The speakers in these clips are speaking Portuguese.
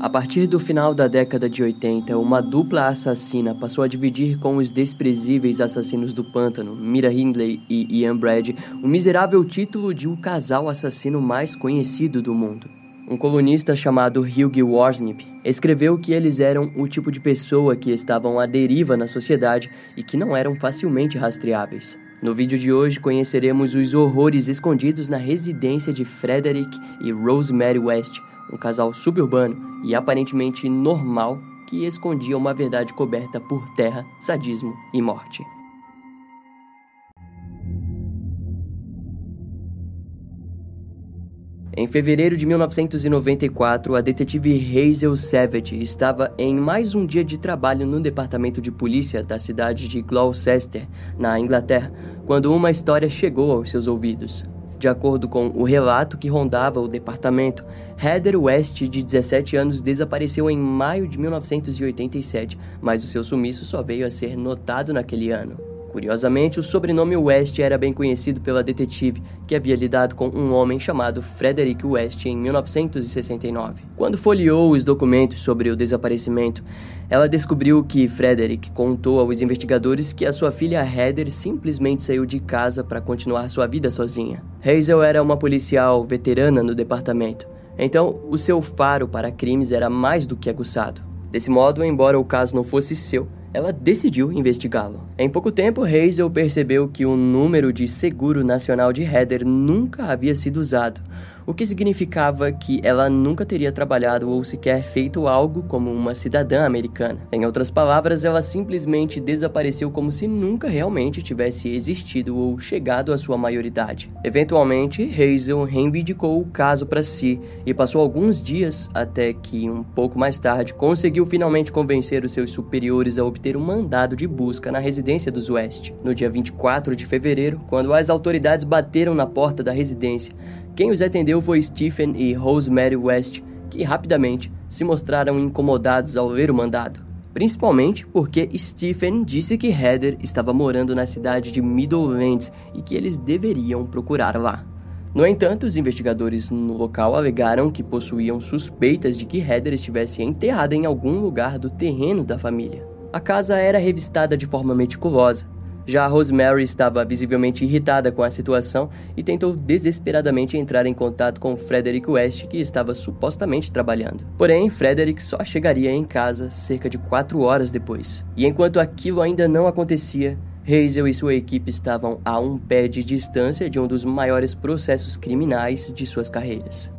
A partir do final da década de 80, uma dupla assassina passou a dividir com os desprezíveis assassinos do pântano, Mira Hindley e Ian Brad, o miserável título de o casal assassino mais conhecido do mundo. Um colunista chamado Hugh Warsnip escreveu que eles eram o tipo de pessoa que estavam à deriva na sociedade e que não eram facilmente rastreáveis. No vídeo de hoje conheceremos os horrores escondidos na residência de Frederick e Rosemary West, um casal suburbano e aparentemente normal que escondia uma verdade coberta por terra, sadismo e morte. Em fevereiro de 1994, a detetive Hazel Savage estava em mais um dia de trabalho no departamento de polícia da cidade de Gloucester, na Inglaterra, quando uma história chegou aos seus ouvidos. De acordo com o relato que rondava o departamento, Heather West, de 17 anos, desapareceu em maio de 1987, mas o seu sumiço só veio a ser notado naquele ano. Curiosamente, o sobrenome West era bem conhecido pela detetive, que havia lidado com um homem chamado Frederick West em 1969. Quando folheou os documentos sobre o desaparecimento, ela descobriu que Frederick contou aos investigadores que a sua filha Heather simplesmente saiu de casa para continuar sua vida sozinha. Hazel era uma policial veterana no departamento, então o seu faro para crimes era mais do que aguçado. Desse modo, embora o caso não fosse seu, ela decidiu investigá-lo. Em pouco tempo, Hazel percebeu que o número de seguro nacional de Heather nunca havia sido usado, o que significava que ela nunca teria trabalhado ou sequer feito algo como uma cidadã americana. Em outras palavras, ela simplesmente desapareceu como se nunca realmente tivesse existido ou chegado à sua maioridade. Eventualmente, Hazel reivindicou o caso para si e passou alguns dias até que, um pouco mais tarde, conseguiu finalmente convencer os seus superiores a obter um mandado de busca na residência dos West. No dia 24 de fevereiro, quando as autoridades bateram na porta da residência, quem os atendeu foi Stephen e Rosemary West, que rapidamente se mostraram incomodados ao ler o mandado. Principalmente porque Stephen disse que Heather estava morando na cidade de Middlelands e que eles deveriam procurar lá. No entanto, os investigadores no local alegaram que possuíam suspeitas de que Heather estivesse enterrada em algum lugar do terreno da família. A casa era revistada de forma meticulosa, já Rosemary estava visivelmente irritada com a situação e tentou desesperadamente entrar em contato com Frederick West, que estava supostamente trabalhando. Porém, Frederick só chegaria em casa cerca de quatro horas depois. E enquanto aquilo ainda não acontecia, Hazel e sua equipe estavam a um pé de distância de um dos maiores processos criminais de suas carreiras.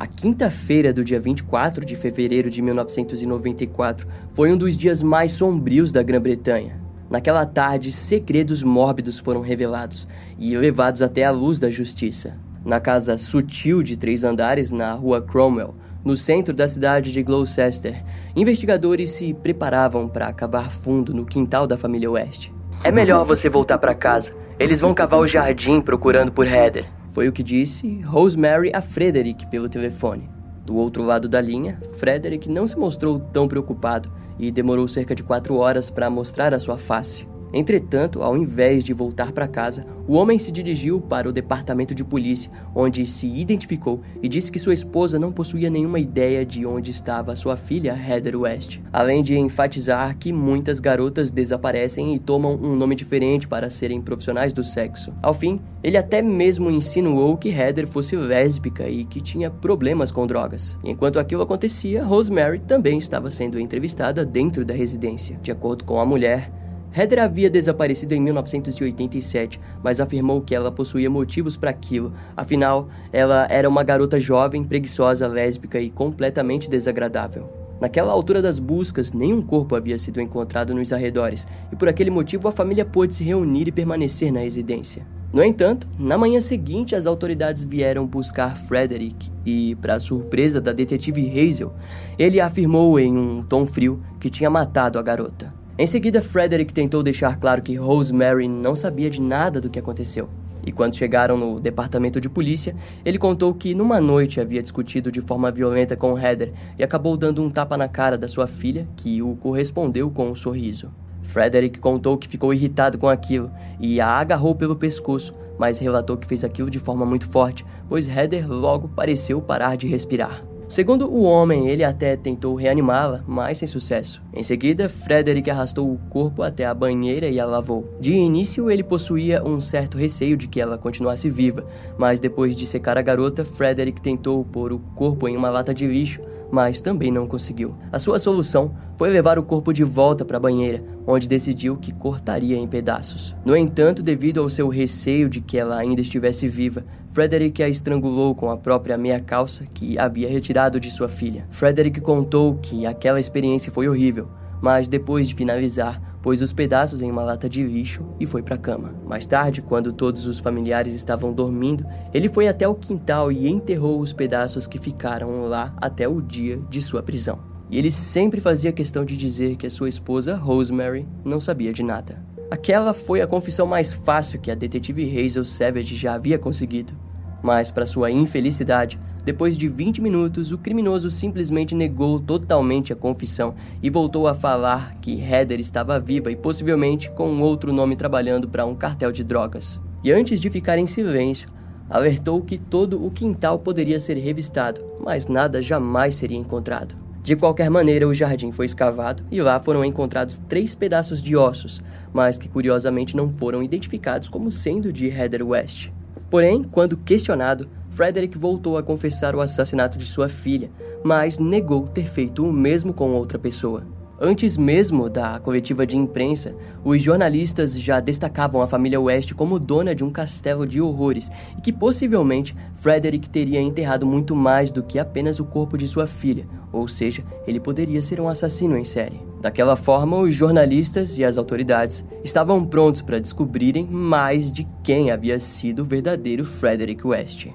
A quinta-feira do dia 24 de fevereiro de 1994 foi um dos dias mais sombrios da Grã-Bretanha. Naquela tarde, segredos mórbidos foram revelados e levados até a luz da justiça. Na casa sutil de três andares na rua Cromwell, no centro da cidade de Gloucester, investigadores se preparavam para cavar fundo no quintal da família West. É melhor você voltar para casa. Eles vão cavar o jardim procurando por Heather. Foi o que disse Rosemary a Frederick pelo telefone. Do outro lado da linha, Frederick não se mostrou tão preocupado e demorou cerca de quatro horas para mostrar a sua face. Entretanto, ao invés de voltar para casa, o homem se dirigiu para o departamento de polícia, onde se identificou e disse que sua esposa não possuía nenhuma ideia de onde estava sua filha Heather West, além de enfatizar que muitas garotas desaparecem e tomam um nome diferente para serem profissionais do sexo. Ao fim, ele até mesmo insinuou que Heather fosse lésbica e que tinha problemas com drogas. Enquanto aquilo acontecia, Rosemary também estava sendo entrevistada dentro da residência. De acordo com a mulher, Heather havia desaparecido em 1987, mas afirmou que ela possuía motivos para aquilo. Afinal, ela era uma garota jovem, preguiçosa, lésbica e completamente desagradável. Naquela altura das buscas, nenhum corpo havia sido encontrado nos arredores, e por aquele motivo a família pôde se reunir e permanecer na residência. No entanto, na manhã seguinte as autoridades vieram buscar Frederick e, para surpresa da detetive Hazel, ele afirmou em um tom frio que tinha matado a garota. Em seguida, Frederick tentou deixar claro que Rosemary não sabia de nada do que aconteceu. E quando chegaram no departamento de polícia, ele contou que numa noite havia discutido de forma violenta com Heather e acabou dando um tapa na cara da sua filha, que o correspondeu com um sorriso. Frederick contou que ficou irritado com aquilo e a agarrou pelo pescoço, mas relatou que fez aquilo de forma muito forte, pois Heather logo pareceu parar de respirar. Segundo o homem, ele até tentou reanimá-la, mas sem sucesso. Em seguida, Frederick arrastou o corpo até a banheira e a lavou. De início, ele possuía um certo receio de que ela continuasse viva, mas depois de secar a garota, Frederick tentou pôr o corpo em uma lata de lixo, mas também não conseguiu. A sua solução foi levar o corpo de volta para a banheira, onde decidiu que cortaria em pedaços. No entanto, devido ao seu receio de que ela ainda estivesse viva, Frederick a estrangulou com a própria meia calça que havia retirado de sua filha. Frederick contou que aquela experiência foi horrível, mas depois de finalizar, pôs os pedaços em uma lata de lixo e foi para a cama. Mais tarde, quando todos os familiares estavam dormindo, ele foi até o quintal e enterrou os pedaços que ficaram lá até o dia de sua prisão. E ele sempre fazia questão de dizer que a sua esposa, Rosemary, não sabia de nada. Aquela foi a confissão mais fácil que a detetive Hazel Savage já havia conseguido. Mas, para sua infelicidade, depois de 20 minutos, o criminoso simplesmente negou totalmente a confissão e voltou a falar que Heather estava viva e possivelmente com outro nome trabalhando para um cartel de drogas. E antes de ficar em silêncio, alertou que todo o quintal poderia ser revistado, mas nada jamais seria encontrado. De qualquer maneira, o jardim foi escavado e lá foram encontrados três pedaços de ossos, mas que curiosamente não foram identificados como sendo de Heather West. Porém, quando questionado, Frederick voltou a confessar o assassinato de sua filha, mas negou ter feito o mesmo com outra pessoa. Antes mesmo da coletiva de imprensa, os jornalistas já destacavam a família West como dona de um castelo de horrores e que possivelmente Frederick teria enterrado muito mais do que apenas o corpo de sua filha, ou seja, ele poderia ser um assassino em série. Daquela forma, os jornalistas e as autoridades estavam prontos para descobrirem mais de quem havia sido o verdadeiro Frederick West.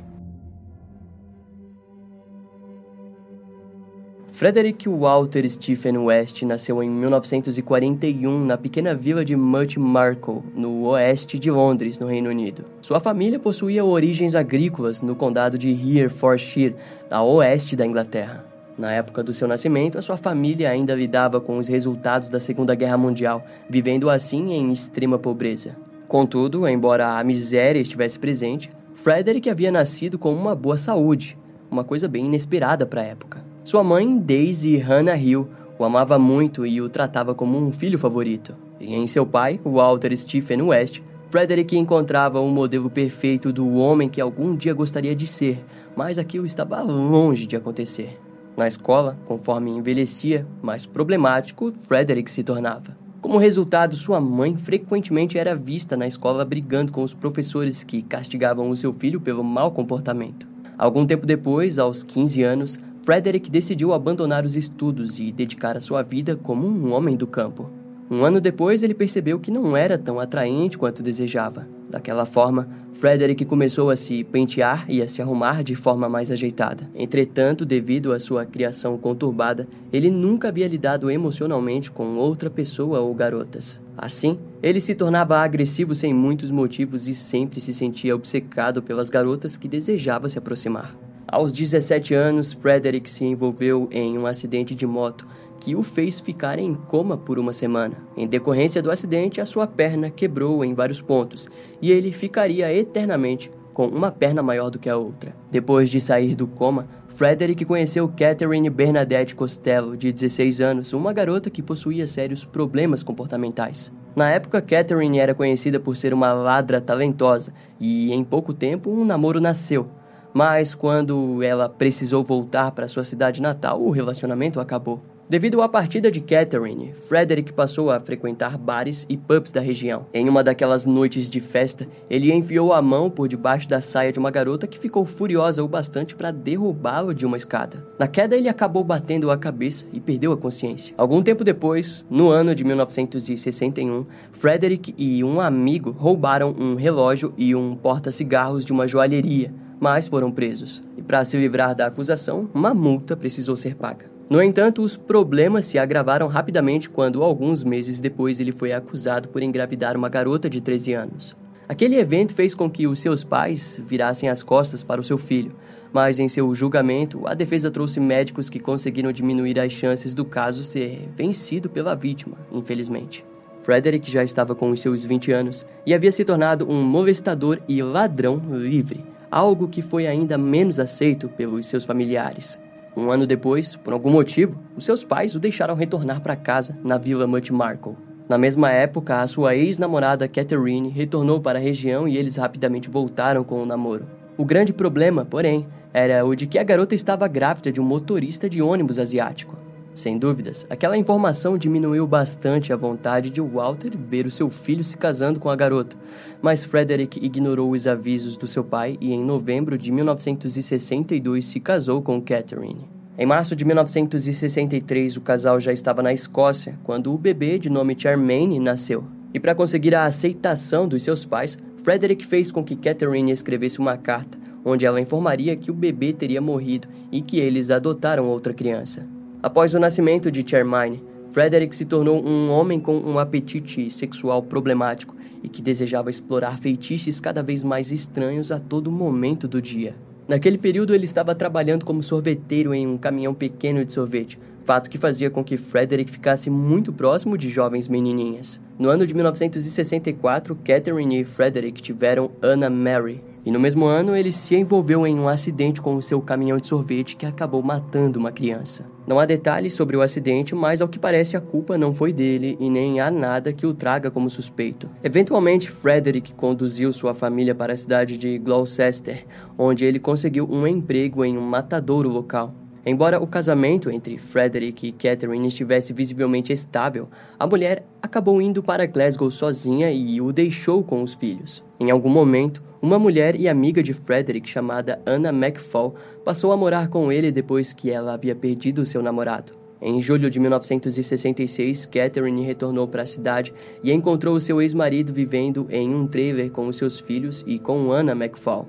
Frederick Walter Stephen West nasceu em 1941 na pequena vila de Much Marcle, no oeste de Londres, no Reino Unido. Sua família possuía origens agrícolas no condado de Herefordshire, a oeste da Inglaterra. Na época do seu nascimento, a sua família ainda lidava com os resultados da Segunda Guerra Mundial, vivendo assim em extrema pobreza. Contudo, embora a miséria estivesse presente, Frederick havia nascido com uma boa saúde, uma coisa bem inesperada para a época. Sua mãe, Daisy Hannah Hill, o amava muito e o tratava como um filho favorito. E em seu pai, Walter Stephen West, Frederick encontrava o um modelo perfeito do homem que algum dia gostaria de ser, mas aquilo estava longe de acontecer. Na escola, conforme envelhecia, mais problemático Frederick se tornava. Como resultado, sua mãe frequentemente era vista na escola brigando com os professores que castigavam o seu filho pelo mau comportamento. Algum tempo depois, aos 15 anos, Frederick decidiu abandonar os estudos e dedicar a sua vida como um homem do campo. Um ano depois, ele percebeu que não era tão atraente quanto desejava. Daquela forma, Frederick começou a se pentear e a se arrumar de forma mais ajeitada. Entretanto, devido à sua criação conturbada, ele nunca havia lidado emocionalmente com outra pessoa ou garotas. Assim, ele se tornava agressivo sem muitos motivos e sempre se sentia obcecado pelas garotas que desejava se aproximar. Aos 17 anos, Frederick se envolveu em um acidente de moto que o fez ficar em coma por uma semana. Em decorrência do acidente, a sua perna quebrou em vários pontos e ele ficaria eternamente com uma perna maior do que a outra. Depois de sair do coma, Frederick conheceu Catherine Bernadette Costello, de 16 anos, uma garota que possuía sérios problemas comportamentais. Na época, Catherine era conhecida por ser uma ladra talentosa e, em pouco tempo, um namoro nasceu. Mas quando ela precisou voltar para sua cidade natal, o relacionamento acabou. Devido à partida de Catherine, Frederick passou a frequentar bares e pubs da região. Em uma daquelas noites de festa, ele enfiou a mão por debaixo da saia de uma garota que ficou furiosa o bastante para derrubá-lo de uma escada. Na queda, ele acabou batendo a cabeça e perdeu a consciência. Algum tempo depois, no ano de 1961, Frederick e um amigo roubaram um relógio e um porta-cigarros de uma joalheria mas foram presos. E para se livrar da acusação, uma multa precisou ser paga. No entanto, os problemas se agravaram rapidamente quando, alguns meses depois, ele foi acusado por engravidar uma garota de 13 anos. Aquele evento fez com que os seus pais virassem as costas para o seu filho, mas em seu julgamento, a defesa trouxe médicos que conseguiram diminuir as chances do caso ser vencido pela vítima, infelizmente. Frederick já estava com os seus 20 anos e havia se tornado um molestador e ladrão livre, algo que foi ainda menos aceito pelos seus familiares. Um ano depois, por algum motivo, os seus pais o deixaram retornar para casa na Vila Markle. Na mesma época, a sua ex-namorada Catherine retornou para a região e eles rapidamente voltaram com o namoro. O grande problema, porém, era o de que a garota estava grávida de um motorista de ônibus asiático. Sem dúvidas, aquela informação diminuiu bastante a vontade de Walter ver o seu filho se casando com a garota, mas Frederick ignorou os avisos do seu pai e, em novembro de 1962, se casou com Catherine. Em março de 1963, o casal já estava na Escócia quando o bebê de nome Charmaine nasceu. E para conseguir a aceitação dos seus pais, Frederick fez com que Catherine escrevesse uma carta onde ela informaria que o bebê teria morrido e que eles adotaram outra criança. Após o nascimento de Charmaine, Frederick se tornou um homem com um apetite sexual problemático e que desejava explorar feitiços cada vez mais estranhos a todo momento do dia. Naquele período, ele estava trabalhando como sorveteiro em um caminhão pequeno de sorvete, fato que fazia com que Frederick ficasse muito próximo de jovens menininhas. No ano de 1964, Catherine e Frederick tiveram Anna Mary, e no mesmo ano ele se envolveu em um acidente com o seu caminhão de sorvete que acabou matando uma criança. Não há detalhes sobre o acidente, mas ao que parece a culpa não foi dele e nem há nada que o traga como suspeito. Eventualmente, Frederick conduziu sua família para a cidade de Gloucester, onde ele conseguiu um emprego em um matadouro local. Embora o casamento entre Frederick e Catherine estivesse visivelmente estável, a mulher acabou indo para Glasgow sozinha e o deixou com os filhos. Em algum momento, uma mulher e amiga de Frederick chamada Anna McFall passou a morar com ele depois que ela havia perdido seu namorado. Em julho de 1966, Catherine retornou para a cidade e encontrou seu ex-marido vivendo em um trailer com os seus filhos e com Anna McFall.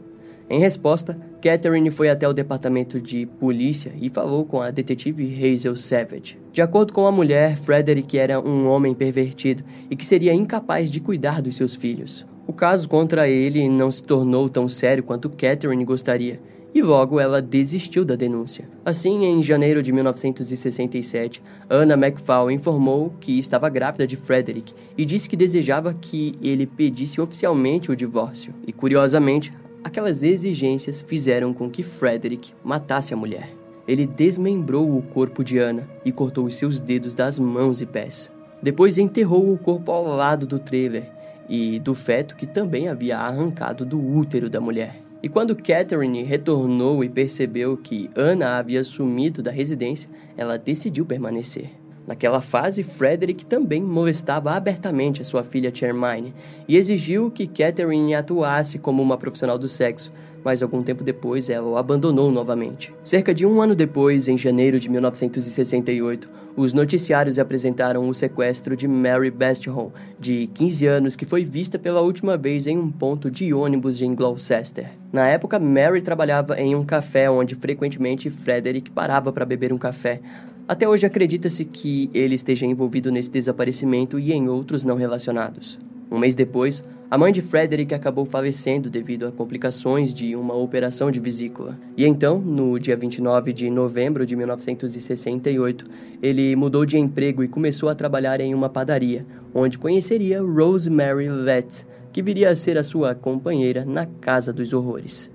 Em resposta, Catherine foi até o departamento de polícia e falou com a detetive Hazel Savage. De acordo com a mulher, Frederick era um homem pervertido e que seria incapaz de cuidar dos seus filhos. O caso contra ele não se tornou tão sério quanto Catherine gostaria, e logo ela desistiu da denúncia. Assim, em janeiro de 1967, Anna McFall informou que estava grávida de Frederick e disse que desejava que ele pedisse oficialmente o divórcio. E curiosamente, Aquelas exigências fizeram com que Frederick matasse a mulher. Ele desmembrou o corpo de Anna e cortou os seus dedos das mãos e pés. Depois enterrou o corpo ao lado do trailer e do feto que também havia arrancado do útero da mulher. E quando Catherine retornou e percebeu que Anna havia sumido da residência, ela decidiu permanecer. Naquela fase, Frederick também molestava abertamente a sua filha Charmaine e exigiu que Catherine atuasse como uma profissional do sexo, mas algum tempo depois ela o abandonou novamente. Cerca de um ano depois, em janeiro de 1968, os noticiários apresentaram o sequestro de Mary Bastion, de 15 anos, que foi vista pela última vez em um ponto de ônibus em Gloucester. Na época, Mary trabalhava em um café onde frequentemente Frederick parava para beber um café, até hoje acredita-se que ele esteja envolvido nesse desaparecimento e em outros não relacionados. Um mês depois, a mãe de Frederick acabou falecendo devido a complicações de uma operação de vesícula. E então, no dia 29 de novembro de 1968, ele mudou de emprego e começou a trabalhar em uma padaria, onde conheceria Rosemary Letts, que viria a ser a sua companheira na Casa dos Horrores.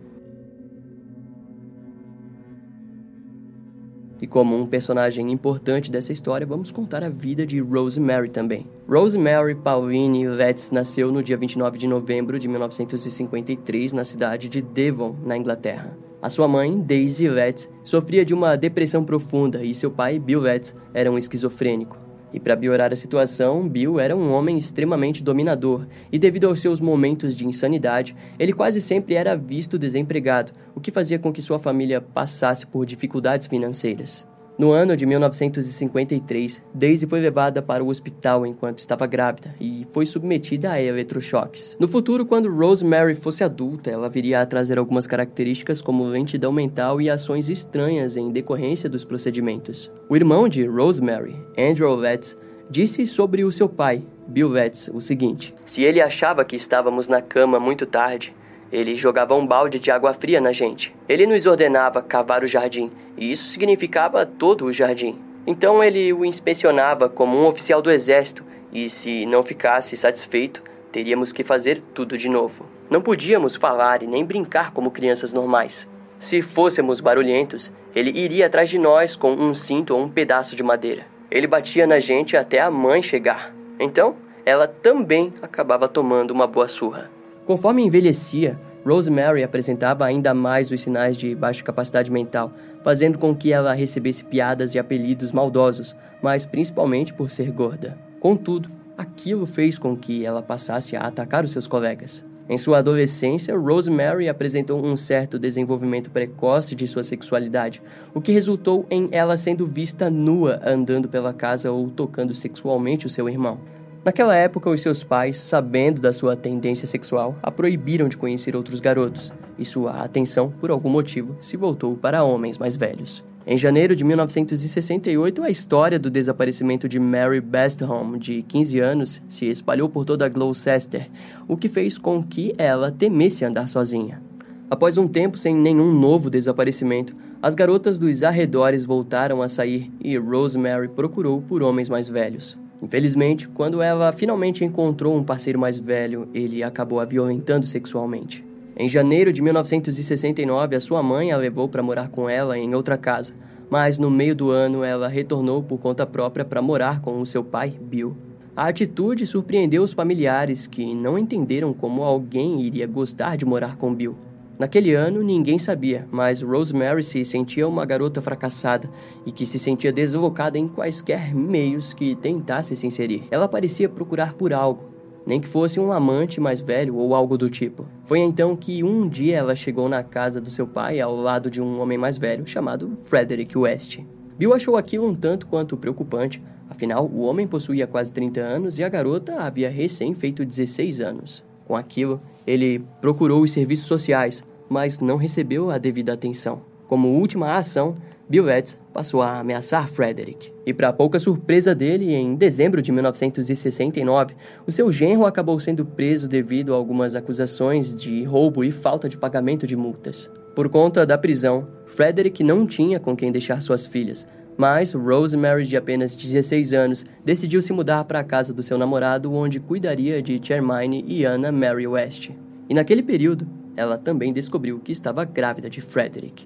E como um personagem importante dessa história, vamos contar a vida de Rosemary também. Rosemary Pauline Letts nasceu no dia 29 de novembro de 1953 na cidade de Devon, na Inglaterra. A sua mãe, Daisy Letts, sofria de uma depressão profunda e seu pai, Bill Letts, era um esquizofrênico. E para piorar a situação, Bill era um homem extremamente dominador, e devido aos seus momentos de insanidade, ele quase sempre era visto desempregado, o que fazia com que sua família passasse por dificuldades financeiras. No ano de 1953, Daisy foi levada para o hospital enquanto estava grávida e foi submetida a eletrochoques. No futuro, quando Rosemary fosse adulta, ela viria a trazer algumas características como lentidão mental e ações estranhas em decorrência dos procedimentos. O irmão de Rosemary, Andrew Letts, disse sobre o seu pai, Bill Letts, o seguinte: Se ele achava que estávamos na cama muito tarde, ele jogava um balde de água fria na gente. Ele nos ordenava cavar o jardim, e isso significava todo o jardim. Então ele o inspecionava como um oficial do exército E se não ficasse satisfeito, teríamos que fazer tudo de novo. Não podíamos falar e nem brincar como crianças normais. Se fôssemos barulhentos, ele iria atrás de nós com um cinto ou um pedaço de madeira. Ele batia na gente até a mãe chegar. Então, ela também acabava tomando uma boa surra. Conforme envelhecia, Rosemary apresentava ainda mais os sinais de baixa capacidade mental, fazendo com que ela recebesse piadas e apelidos maldosos, mas principalmente por ser gorda. Contudo, aquilo fez com que ela passasse a atacar os seus colegas. Em sua adolescência, Rosemary apresentou um certo desenvolvimento precoce de sua sexualidade, o que resultou em ela sendo vista nua andando pela casa ou tocando sexualmente o seu irmão. Naquela época, os seus pais, sabendo da sua tendência sexual, a proibiram de conhecer outros garotos, e sua atenção, por algum motivo, se voltou para homens mais velhos. Em janeiro de 1968, a história do desaparecimento de Mary Bestholm, de 15 anos, se espalhou por toda Gloucester, o que fez com que ela temesse andar sozinha. Após um tempo sem nenhum novo desaparecimento, as garotas dos arredores voltaram a sair e Rosemary procurou por homens mais velhos. Infelizmente, quando ela finalmente encontrou um parceiro mais velho, ele acabou a violentando sexualmente. Em janeiro de 1969, a sua mãe a levou para morar com ela em outra casa, mas no meio do ano ela retornou por conta própria para morar com o seu pai, Bill. A atitude surpreendeu os familiares, que não entenderam como alguém iria gostar de morar com Bill. Naquele ano, ninguém sabia, mas Rosemary se sentia uma garota fracassada e que se sentia deslocada em quaisquer meios que tentasse se inserir. Ela parecia procurar por algo, nem que fosse um amante mais velho ou algo do tipo. Foi então que um dia ela chegou na casa do seu pai ao lado de um homem mais velho chamado Frederick West. Bill achou aquilo um tanto quanto preocupante, afinal, o homem possuía quase 30 anos e a garota havia recém feito 16 anos. Com aquilo, ele procurou os serviços sociais, mas não recebeu a devida atenção. Como última ação, Bill Betts passou a ameaçar Frederick. E para pouca surpresa dele, em dezembro de 1969, o seu genro acabou sendo preso devido a algumas acusações de roubo e falta de pagamento de multas. Por conta da prisão, Frederick não tinha com quem deixar suas filhas, mas Rosemary, de apenas 16 anos, decidiu se mudar para a casa do seu namorado, onde cuidaria de Charmaine e Anna Mary West. E naquele período, ela também descobriu que estava grávida de Frederick.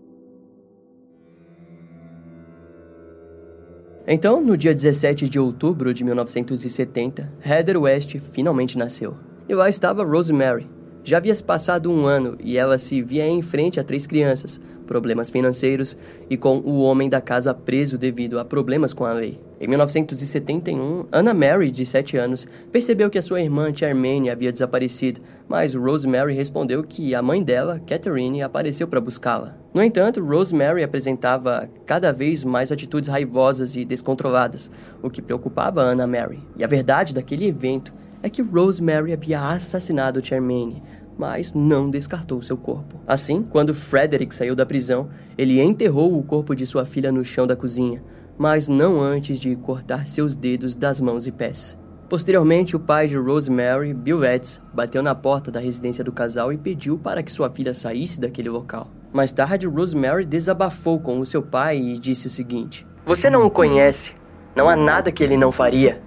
Então, no dia 17 de outubro de 1970, Heather West finalmente nasceu. E lá estava Rosemary. Já havia passado um ano e ela se via em frente a três crianças, problemas financeiros e com o homem da casa preso devido a problemas com a lei. Em 1971, Anna Mary, de 7 anos, percebeu que a sua irmã Charmaine havia desaparecido, mas Rosemary respondeu que a mãe dela, Catherine, apareceu para buscá-la. No entanto, Rosemary apresentava cada vez mais atitudes raivosas e descontroladas, o que preocupava Anna Mary. E a verdade daquele evento é que Rosemary havia assassinado Charmaine, mas não descartou seu corpo. Assim, quando Frederick saiu da prisão, ele enterrou o corpo de sua filha no chão da cozinha, mas não antes de cortar seus dedos das mãos e pés. Posteriormente, o pai de Rosemary, Bill Etz, bateu na porta da residência do casal e pediu para que sua filha saísse daquele local. Mais tarde, Rosemary desabafou com o seu pai e disse o seguinte: Você não o conhece. Não há nada que ele não faria.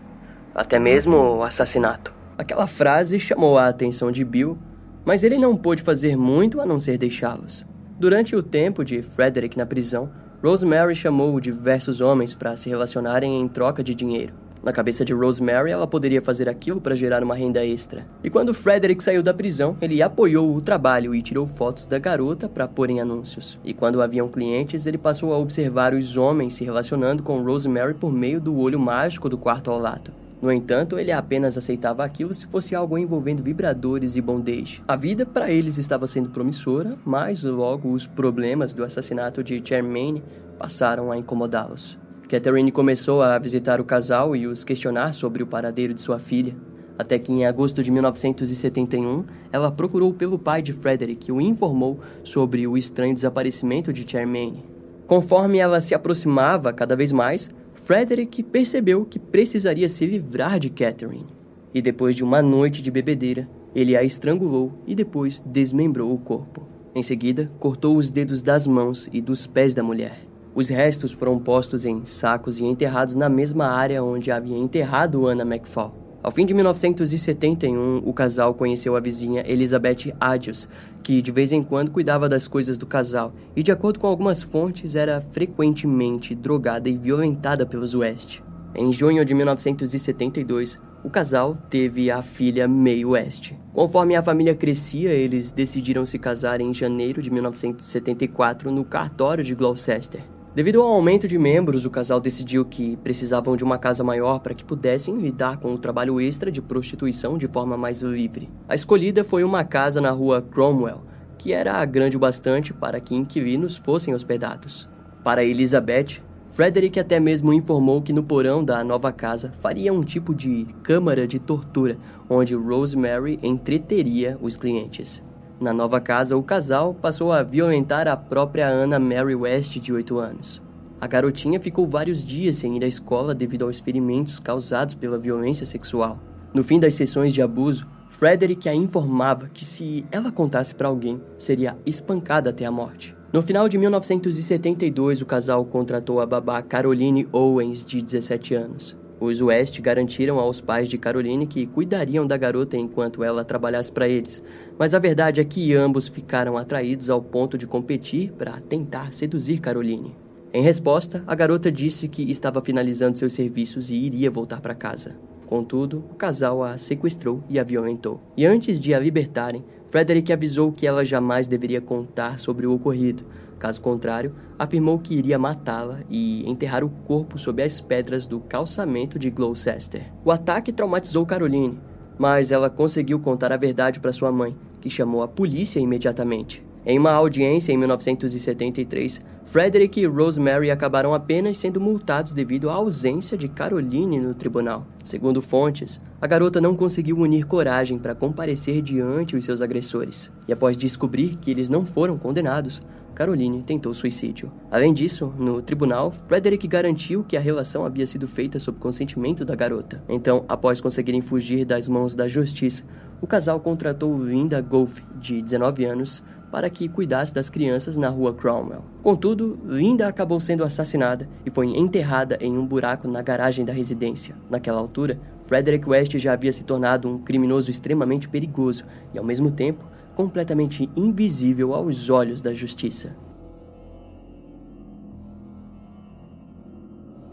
Até mesmo o assassinato. Aquela frase chamou a atenção de Bill mas ele não pôde fazer muito a não ser deixá-los. Durante o tempo de Frederick na prisão, Rosemary chamou diversos homens para se relacionarem em troca de dinheiro. Na cabeça de Rosemary, ela poderia fazer aquilo para gerar uma renda extra. E quando Frederick saiu da prisão, ele apoiou o trabalho e tirou fotos da garota para pôr em anúncios. E quando haviam clientes, ele passou a observar os homens se relacionando com Rosemary por meio do olho mágico do quarto ao lado. No entanto, ele apenas aceitava aquilo se fosse algo envolvendo vibradores e bondage. A vida para eles estava sendo promissora, mas logo os problemas do assassinato de Charmaine passaram a incomodá-los. Catherine começou a visitar o casal e os questionar sobre o paradeiro de sua filha. Até que em agosto de 1971, ela procurou pelo pai de Frederick e o informou sobre o estranho desaparecimento de Charmaine. Conforme ela se aproximava cada vez mais, Frederick percebeu que precisaria se livrar de Catherine. E depois de uma noite de bebedeira, ele a estrangulou e depois desmembrou o corpo. Em seguida, cortou os dedos das mãos e dos pés da mulher. Os restos foram postos em sacos e enterrados na mesma área onde havia enterrado Anna McFall. Ao fim de 1971, o casal conheceu a vizinha Elizabeth Adios, que de vez em quando cuidava das coisas do casal e, de acordo com algumas fontes, era frequentemente drogada e violentada pelos West. Em junho de 1972, o casal teve a filha May West. Conforme a família crescia, eles decidiram se casar em janeiro de 1974 no cartório de Gloucester. Devido ao aumento de membros, o casal decidiu que precisavam de uma casa maior para que pudessem lidar com o trabalho extra de prostituição de forma mais livre. A escolhida foi uma casa na rua Cromwell, que era grande o bastante para que inquilinos fossem hospedados. Para Elizabeth, Frederick até mesmo informou que no porão da nova casa faria um tipo de câmara de tortura, onde Rosemary entreteria os clientes. Na nova casa, o casal passou a violentar a própria Anna Mary West, de 8 anos. A garotinha ficou vários dias sem ir à escola devido aos ferimentos causados pela violência sexual. No fim das sessões de abuso, Frederick a informava que se ela contasse para alguém, seria espancada até a morte. No final de 1972, o casal contratou a babá Caroline Owens, de 17 anos. Os West garantiram aos pais de Caroline que cuidariam da garota enquanto ela trabalhasse para eles, mas a verdade é que ambos ficaram atraídos ao ponto de competir para tentar seduzir Caroline. Em resposta, a garota disse que estava finalizando seus serviços e iria voltar para casa. Contudo, o casal a sequestrou e a violentou. E antes de a libertarem, Frederick avisou que ela jamais deveria contar sobre o ocorrido, Caso contrário, afirmou que iria matá-la e enterrar o corpo sob as pedras do calçamento de Gloucester. O ataque traumatizou Caroline, mas ela conseguiu contar a verdade para sua mãe, que chamou a polícia imediatamente. Em uma audiência em 1973, Frederick e Rosemary acabaram apenas sendo multados devido à ausência de Caroline no tribunal. Segundo fontes, a garota não conseguiu unir coragem para comparecer diante os seus agressores. E após descobrir que eles não foram condenados, Caroline tentou suicídio. Além disso, no tribunal, Frederick garantiu que a relação havia sido feita sob consentimento da garota. Então, após conseguirem fugir das mãos da justiça, o casal contratou Linda Golf, de 19 anos, para que cuidasse das crianças na rua Cromwell. Contudo, Linda acabou sendo assassinada e foi enterrada em um buraco na garagem da residência. Naquela altura, Frederick West já havia se tornado um criminoso extremamente perigoso e, ao mesmo tempo, completamente invisível aos olhos da justiça.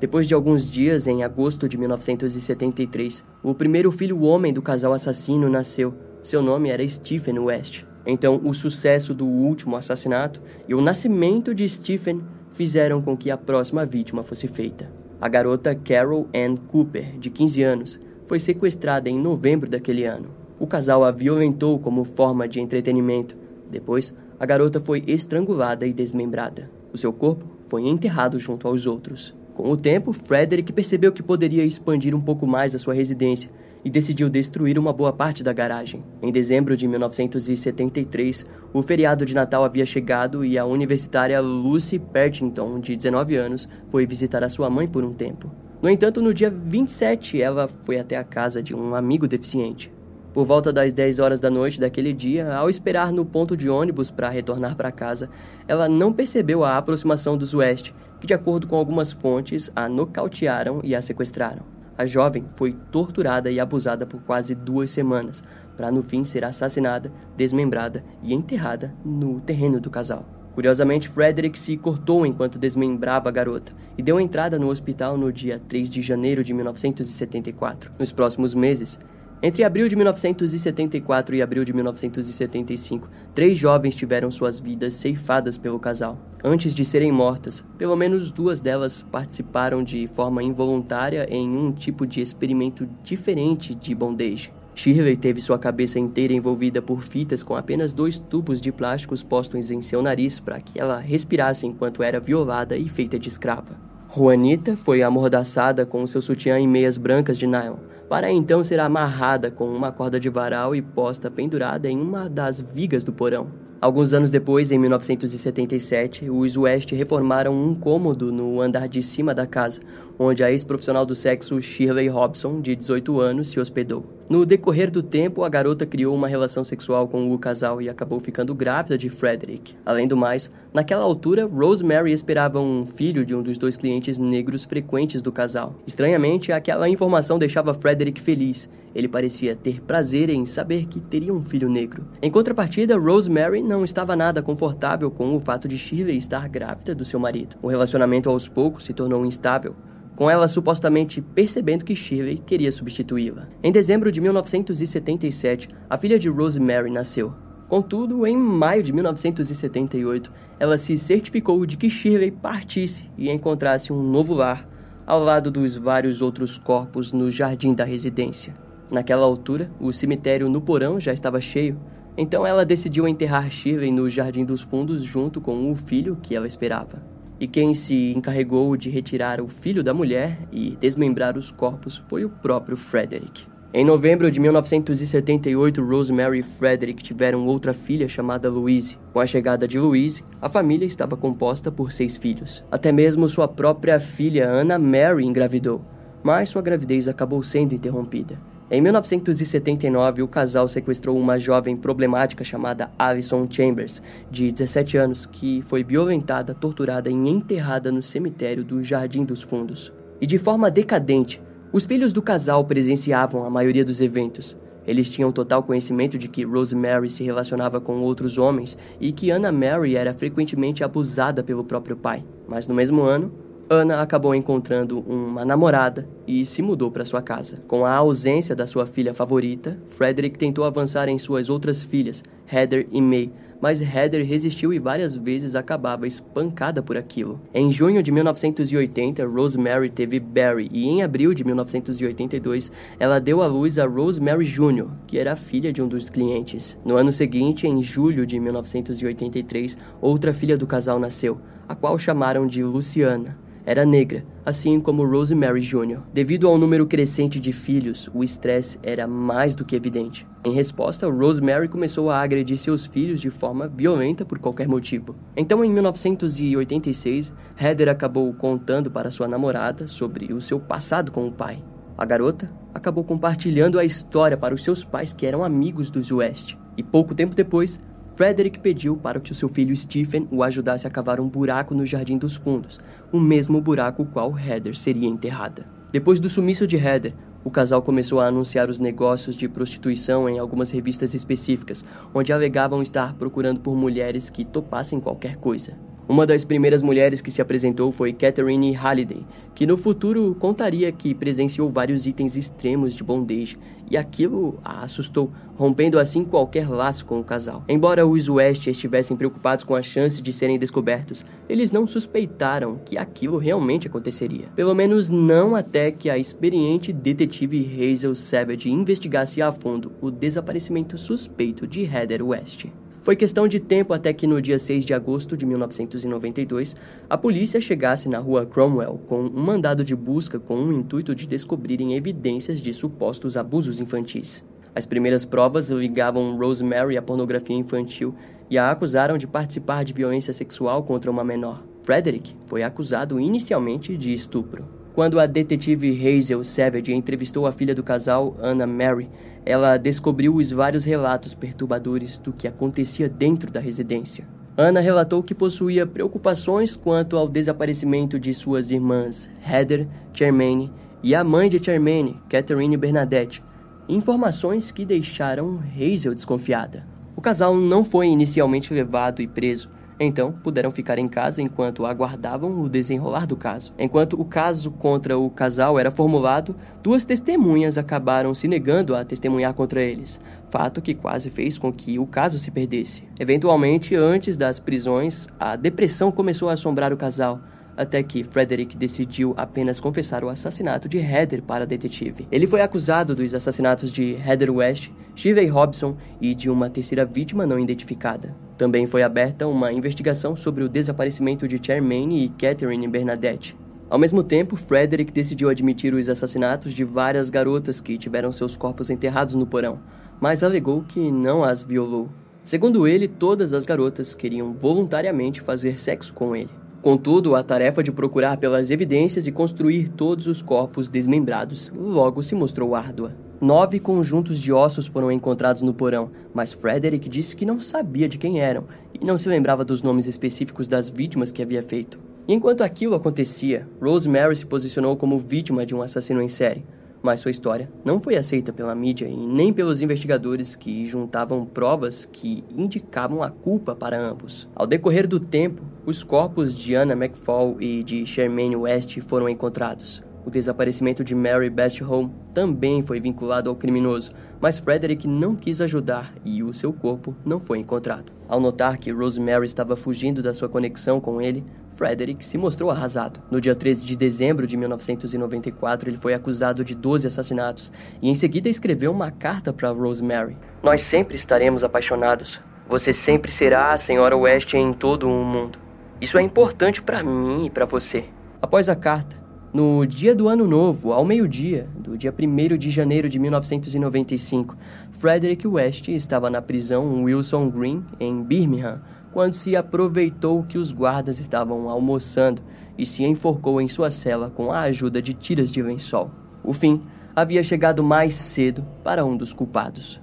Depois de alguns dias, em agosto de 1973, o primeiro filho homem do casal assassino nasceu. Seu nome era Stephen West. Então, o sucesso do último assassinato e o nascimento de Stephen fizeram com que a próxima vítima fosse feita. A garota Carol Ann Cooper, de 15 anos, foi sequestrada em novembro daquele ano. O casal a violentou como forma de entretenimento. Depois, a garota foi estrangulada e desmembrada. O seu corpo foi enterrado junto aos outros. Com o tempo, Frederick percebeu que poderia expandir um pouco mais a sua residência e decidiu destruir uma boa parte da garagem. Em dezembro de 1973, o feriado de Natal havia chegado e a universitária Lucy Pertington, de 19 anos, foi visitar a sua mãe por um tempo. No entanto, no dia 27, ela foi até a casa de um amigo deficiente. Por volta das 10 horas da noite daquele dia, ao esperar no ponto de ônibus para retornar para casa, ela não percebeu a aproximação dos West, que, de acordo com algumas fontes, a nocautearam e a sequestraram. A jovem foi torturada e abusada por quase duas semanas, para no fim ser assassinada, desmembrada e enterrada no terreno do casal. Curiosamente, Frederick se cortou enquanto desmembrava a garota e deu entrada no hospital no dia 3 de janeiro de 1974. Nos próximos meses, entre abril de 1974 e abril de 1975, três jovens tiveram suas vidas ceifadas pelo casal. Antes de serem mortas, pelo menos duas delas participaram de forma involuntária em um tipo de experimento diferente de bondage. Shirley teve sua cabeça inteira envolvida por fitas com apenas dois tubos de plásticos postos em seu nariz para que ela respirasse enquanto era violada e feita de escrava. Juanita foi amordaçada com seu sutiã e meias brancas de nylon, para então ser amarrada com uma corda de varal e posta pendurada em uma das vigas do porão. Alguns anos depois, em 1977, os West reformaram um cômodo no andar de cima da casa, onde a ex-profissional do sexo Shirley Robson, de 18 anos, se hospedou. No decorrer do tempo, a garota criou uma relação sexual com o casal e acabou ficando grávida de Frederick. Além do mais, naquela altura, Rosemary esperava um filho de um dos dois clientes negros frequentes do casal. Estranhamente, aquela informação deixava Frederick Frederick feliz. Ele parecia ter prazer em saber que teria um filho negro. Em contrapartida, Rosemary não estava nada confortável com o fato de Shirley estar grávida do seu marido. O relacionamento aos poucos se tornou instável com ela supostamente percebendo que Shirley queria substituí-la. Em dezembro de 1977, a filha de Rosemary nasceu. Contudo, em maio de 1978, ela se certificou de que Shirley partisse e encontrasse um novo lar ao lado dos vários outros corpos no jardim da residência. Naquela altura, o cemitério no porão já estava cheio, então ela decidiu enterrar Shirley no jardim dos fundos junto com o filho que ela esperava. E quem se encarregou de retirar o filho da mulher e desmembrar os corpos foi o próprio Frederick. Em novembro de 1978, Rosemary e Frederick tiveram outra filha chamada Louise. Com a chegada de Louise, a família estava composta por seis filhos. Até mesmo sua própria filha Anna Mary engravidou, mas sua gravidez acabou sendo interrompida. Em 1979, o casal sequestrou uma jovem problemática chamada Alison Chambers, de 17 anos, que foi violentada, torturada e enterrada no cemitério do Jardim dos Fundos. E de forma decadente, os filhos do casal presenciavam a maioria dos eventos. Eles tinham total conhecimento de que Rosemary se relacionava com outros homens e que Anna Mary era frequentemente abusada pelo próprio pai. Mas no mesmo ano, Anna acabou encontrando uma namorada e se mudou para sua casa. Com a ausência da sua filha favorita, Frederick tentou avançar em suas outras filhas, Heather e May, mas Heather resistiu e várias vezes acabava espancada por aquilo. Em junho de 1980, Rosemary teve Barry e em abril de 1982 ela deu à luz a Rosemary Jr., que era filha de um dos clientes. No ano seguinte, em julho de 1983, outra filha do casal nasceu, a qual chamaram de Luciana era negra, assim como Rosemary Jr. Devido ao número crescente de filhos, o estresse era mais do que evidente. Em resposta, Rosemary começou a agredir seus filhos de forma violenta por qualquer motivo. Então, em 1986, Heather acabou contando para sua namorada sobre o seu passado com o pai. A garota acabou compartilhando a história para os seus pais que eram amigos dos West. E pouco tempo depois, Frederick pediu para que o seu filho Stephen o ajudasse a cavar um buraco no Jardim dos Fundos, o mesmo buraco qual Heather seria enterrada. Depois do sumiço de Heather, o casal começou a anunciar os negócios de prostituição em algumas revistas específicas, onde alegavam estar procurando por mulheres que topassem qualquer coisa. Uma das primeiras mulheres que se apresentou foi Catherine Halliday, que no futuro contaria que presenciou vários itens extremos de bondage, e aquilo a assustou, rompendo assim qualquer laço com o casal. Embora os West estivessem preocupados com a chance de serem descobertos, eles não suspeitaram que aquilo realmente aconteceria. Pelo menos não até que a experiente detetive Hazel Savage investigasse a fundo o desaparecimento suspeito de Heather West. Foi questão de tempo até que no dia 6 de agosto de 1992, a polícia chegasse na rua Cromwell com um mandado de busca com o intuito de descobrirem evidências de supostos abusos infantis. As primeiras provas ligavam Rosemary à pornografia infantil e a acusaram de participar de violência sexual contra uma menor. Frederick foi acusado inicialmente de estupro. Quando a detetive Hazel Savage entrevistou a filha do casal, Anna Mary, ela descobriu os vários relatos perturbadores do que acontecia dentro da residência. Anna relatou que possuía preocupações quanto ao desaparecimento de suas irmãs Heather, Charmaine e a mãe de Charmaine, Catherine Bernadette, informações que deixaram Hazel desconfiada. O casal não foi inicialmente levado e preso, então, puderam ficar em casa enquanto aguardavam o desenrolar do caso. Enquanto o caso contra o casal era formulado, duas testemunhas acabaram se negando a testemunhar contra eles, fato que quase fez com que o caso se perdesse. Eventualmente, antes das prisões, a depressão começou a assombrar o casal até que Frederick decidiu apenas confessar o assassinato de Heather para a detetive. Ele foi acusado dos assassinatos de Heather West, Shirley Robson e de uma terceira vítima não identificada. Também foi aberta uma investigação sobre o desaparecimento de Charmaine e Catherine Bernadette. Ao mesmo tempo, Frederick decidiu admitir os assassinatos de várias garotas que tiveram seus corpos enterrados no porão, mas alegou que não as violou. Segundo ele, todas as garotas queriam voluntariamente fazer sexo com ele. Contudo, a tarefa de procurar pelas evidências e construir todos os corpos desmembrados logo se mostrou árdua. Nove conjuntos de ossos foram encontrados no porão, mas Frederick disse que não sabia de quem eram e não se lembrava dos nomes específicos das vítimas que havia feito. Enquanto aquilo acontecia, Rosemary se posicionou como vítima de um assassino em série. Mas sua história não foi aceita pela mídia e nem pelos investigadores que juntavam provas que indicavam a culpa para ambos. Ao decorrer do tempo, os corpos de Anna McFall e de Shermaine West foram encontrados. O desaparecimento de Mary Beth Home também foi vinculado ao criminoso, mas Frederick não quis ajudar e o seu corpo não foi encontrado. Ao notar que Rosemary estava fugindo da sua conexão com ele, Frederick se mostrou arrasado. No dia 13 de dezembro de 1994, ele foi acusado de 12 assassinatos e em seguida escreveu uma carta para Rosemary. Nós sempre estaremos apaixonados. Você sempre será a Senhora West em todo o mundo. Isso é importante para mim e para você. Após a carta, no dia do Ano Novo, ao meio-dia, do dia 1 de janeiro de 1995, Frederick West estava na prisão Wilson Green, em Birmingham, quando se aproveitou que os guardas estavam almoçando e se enforcou em sua cela com a ajuda de tiras de lençol. O fim havia chegado mais cedo para um dos culpados.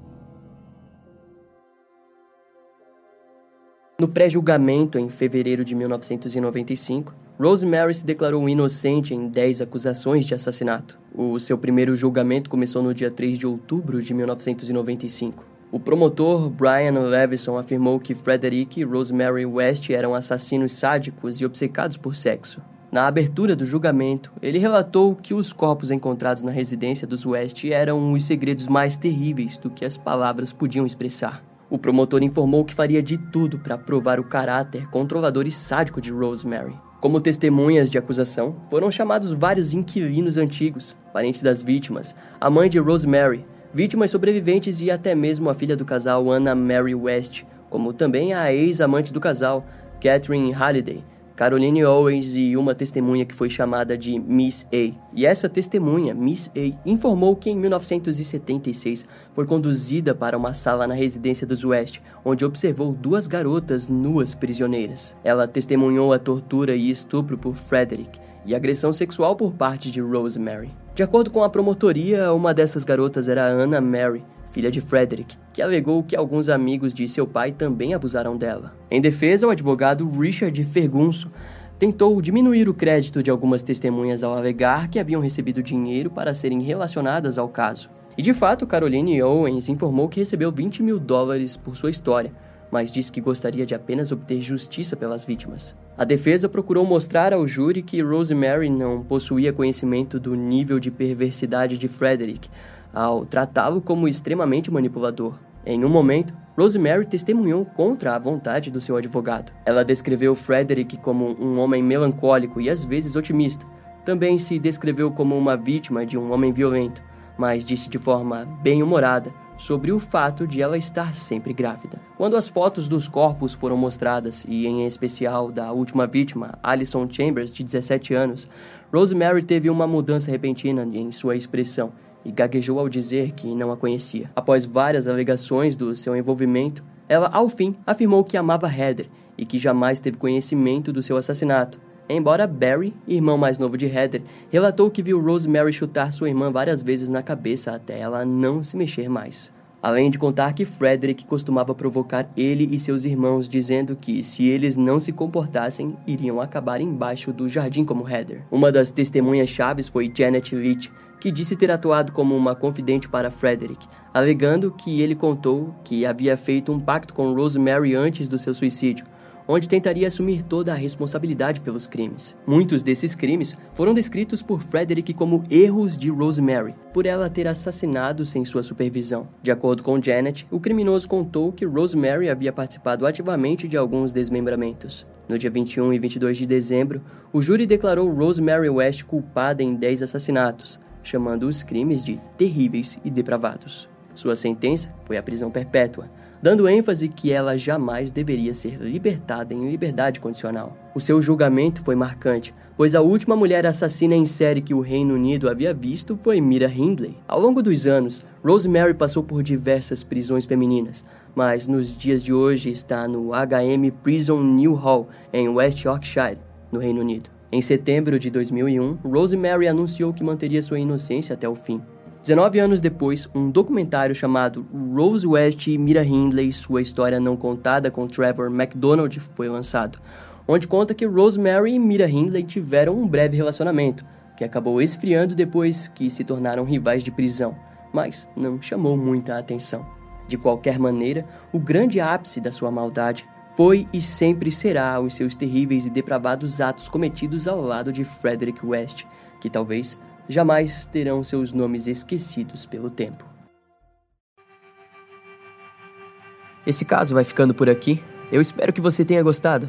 No pré-julgamento, em fevereiro de 1995, Rosemary se declarou inocente em 10 acusações de assassinato. O seu primeiro julgamento começou no dia 3 de outubro de 1995. O promotor Brian Levison afirmou que Frederick e Rosemary West eram assassinos sádicos e obcecados por sexo. Na abertura do julgamento, ele relatou que os corpos encontrados na residência dos West eram os segredos mais terríveis do que as palavras podiam expressar. O promotor informou que faria de tudo para provar o caráter controlador e sádico de Rosemary. Como testemunhas de acusação, foram chamados vários inquilinos antigos, parentes das vítimas, a mãe de Rosemary, vítimas sobreviventes e até mesmo a filha do casal Anna Mary West, como também a ex-amante do casal, Catherine Halliday, Caroline Owens e uma testemunha que foi chamada de Miss A. E essa testemunha, Miss A, informou que em 1976 foi conduzida para uma sala na residência dos West, onde observou duas garotas nuas prisioneiras. Ela testemunhou a tortura e estupro por Frederick e agressão sexual por parte de Rosemary. De acordo com a promotoria, uma dessas garotas era Anna Mary, filha de Frederick, que alegou que alguns amigos de seu pai também abusaram dela. Em defesa, o advogado Richard Fergunso tentou diminuir o crédito de algumas testemunhas ao alegar que haviam recebido dinheiro para serem relacionadas ao caso. E de fato, Caroline Owens informou que recebeu 20 mil dólares por sua história, mas disse que gostaria de apenas obter justiça pelas vítimas. A defesa procurou mostrar ao júri que Rosemary não possuía conhecimento do nível de perversidade de Frederick, ao tratá-lo como extremamente manipulador. Em um momento, Rosemary testemunhou contra a vontade do seu advogado. Ela descreveu Frederick como um homem melancólico e às vezes otimista. Também se descreveu como uma vítima de um homem violento, mas disse de forma bem-humorada sobre o fato de ela estar sempre grávida. Quando as fotos dos corpos foram mostradas, e em especial da última vítima, Alison Chambers, de 17 anos, Rosemary teve uma mudança repentina em sua expressão e gaguejou ao dizer que não a conhecia. Após várias alegações do seu envolvimento, ela, ao fim, afirmou que amava Heather e que jamais teve conhecimento do seu assassinato. Embora Barry, irmão mais novo de Heather, relatou que viu Rosemary chutar sua irmã várias vezes na cabeça até ela não se mexer mais. Além de contar que Frederick costumava provocar ele e seus irmãos, dizendo que se eles não se comportassem, iriam acabar embaixo do jardim como Heather. Uma das testemunhas chaves foi Janet Leach, que disse ter atuado como uma confidente para Frederick, alegando que ele contou que havia feito um pacto com Rosemary antes do seu suicídio, onde tentaria assumir toda a responsabilidade pelos crimes. Muitos desses crimes foram descritos por Frederick como erros de Rosemary, por ela ter assassinado sem sua supervisão. De acordo com Janet, o criminoso contou que Rosemary havia participado ativamente de alguns desmembramentos. No dia 21 e 22 de dezembro, o júri declarou Rosemary West culpada em 10 assassinatos, chamando os crimes de terríveis e depravados. Sua sentença foi a prisão perpétua, dando ênfase que ela jamais deveria ser libertada em liberdade condicional. O seu julgamento foi marcante, pois a última mulher assassina em série que o Reino Unido havia visto foi Mira Hindley. Ao longo dos anos, Rosemary passou por diversas prisões femininas, mas nos dias de hoje está no HM Prison New Hall, em West Yorkshire, no Reino Unido. Em setembro de 2001, Rosemary anunciou que manteria sua inocência até o fim. 19 anos depois, um documentário chamado Rose West e Mira Hindley, Sua História Não Contada com Trevor McDonald foi lançado, onde conta que Rosemary e Mira Hindley tiveram um breve relacionamento, que acabou esfriando depois que se tornaram rivais de prisão, mas não chamou muita atenção. De qualquer maneira, o grande ápice da sua maldade foi e sempre será os seus terríveis e depravados atos cometidos ao lado de Frederick West, que talvez jamais terão seus nomes esquecidos pelo tempo. Esse caso vai ficando por aqui. Eu espero que você tenha gostado.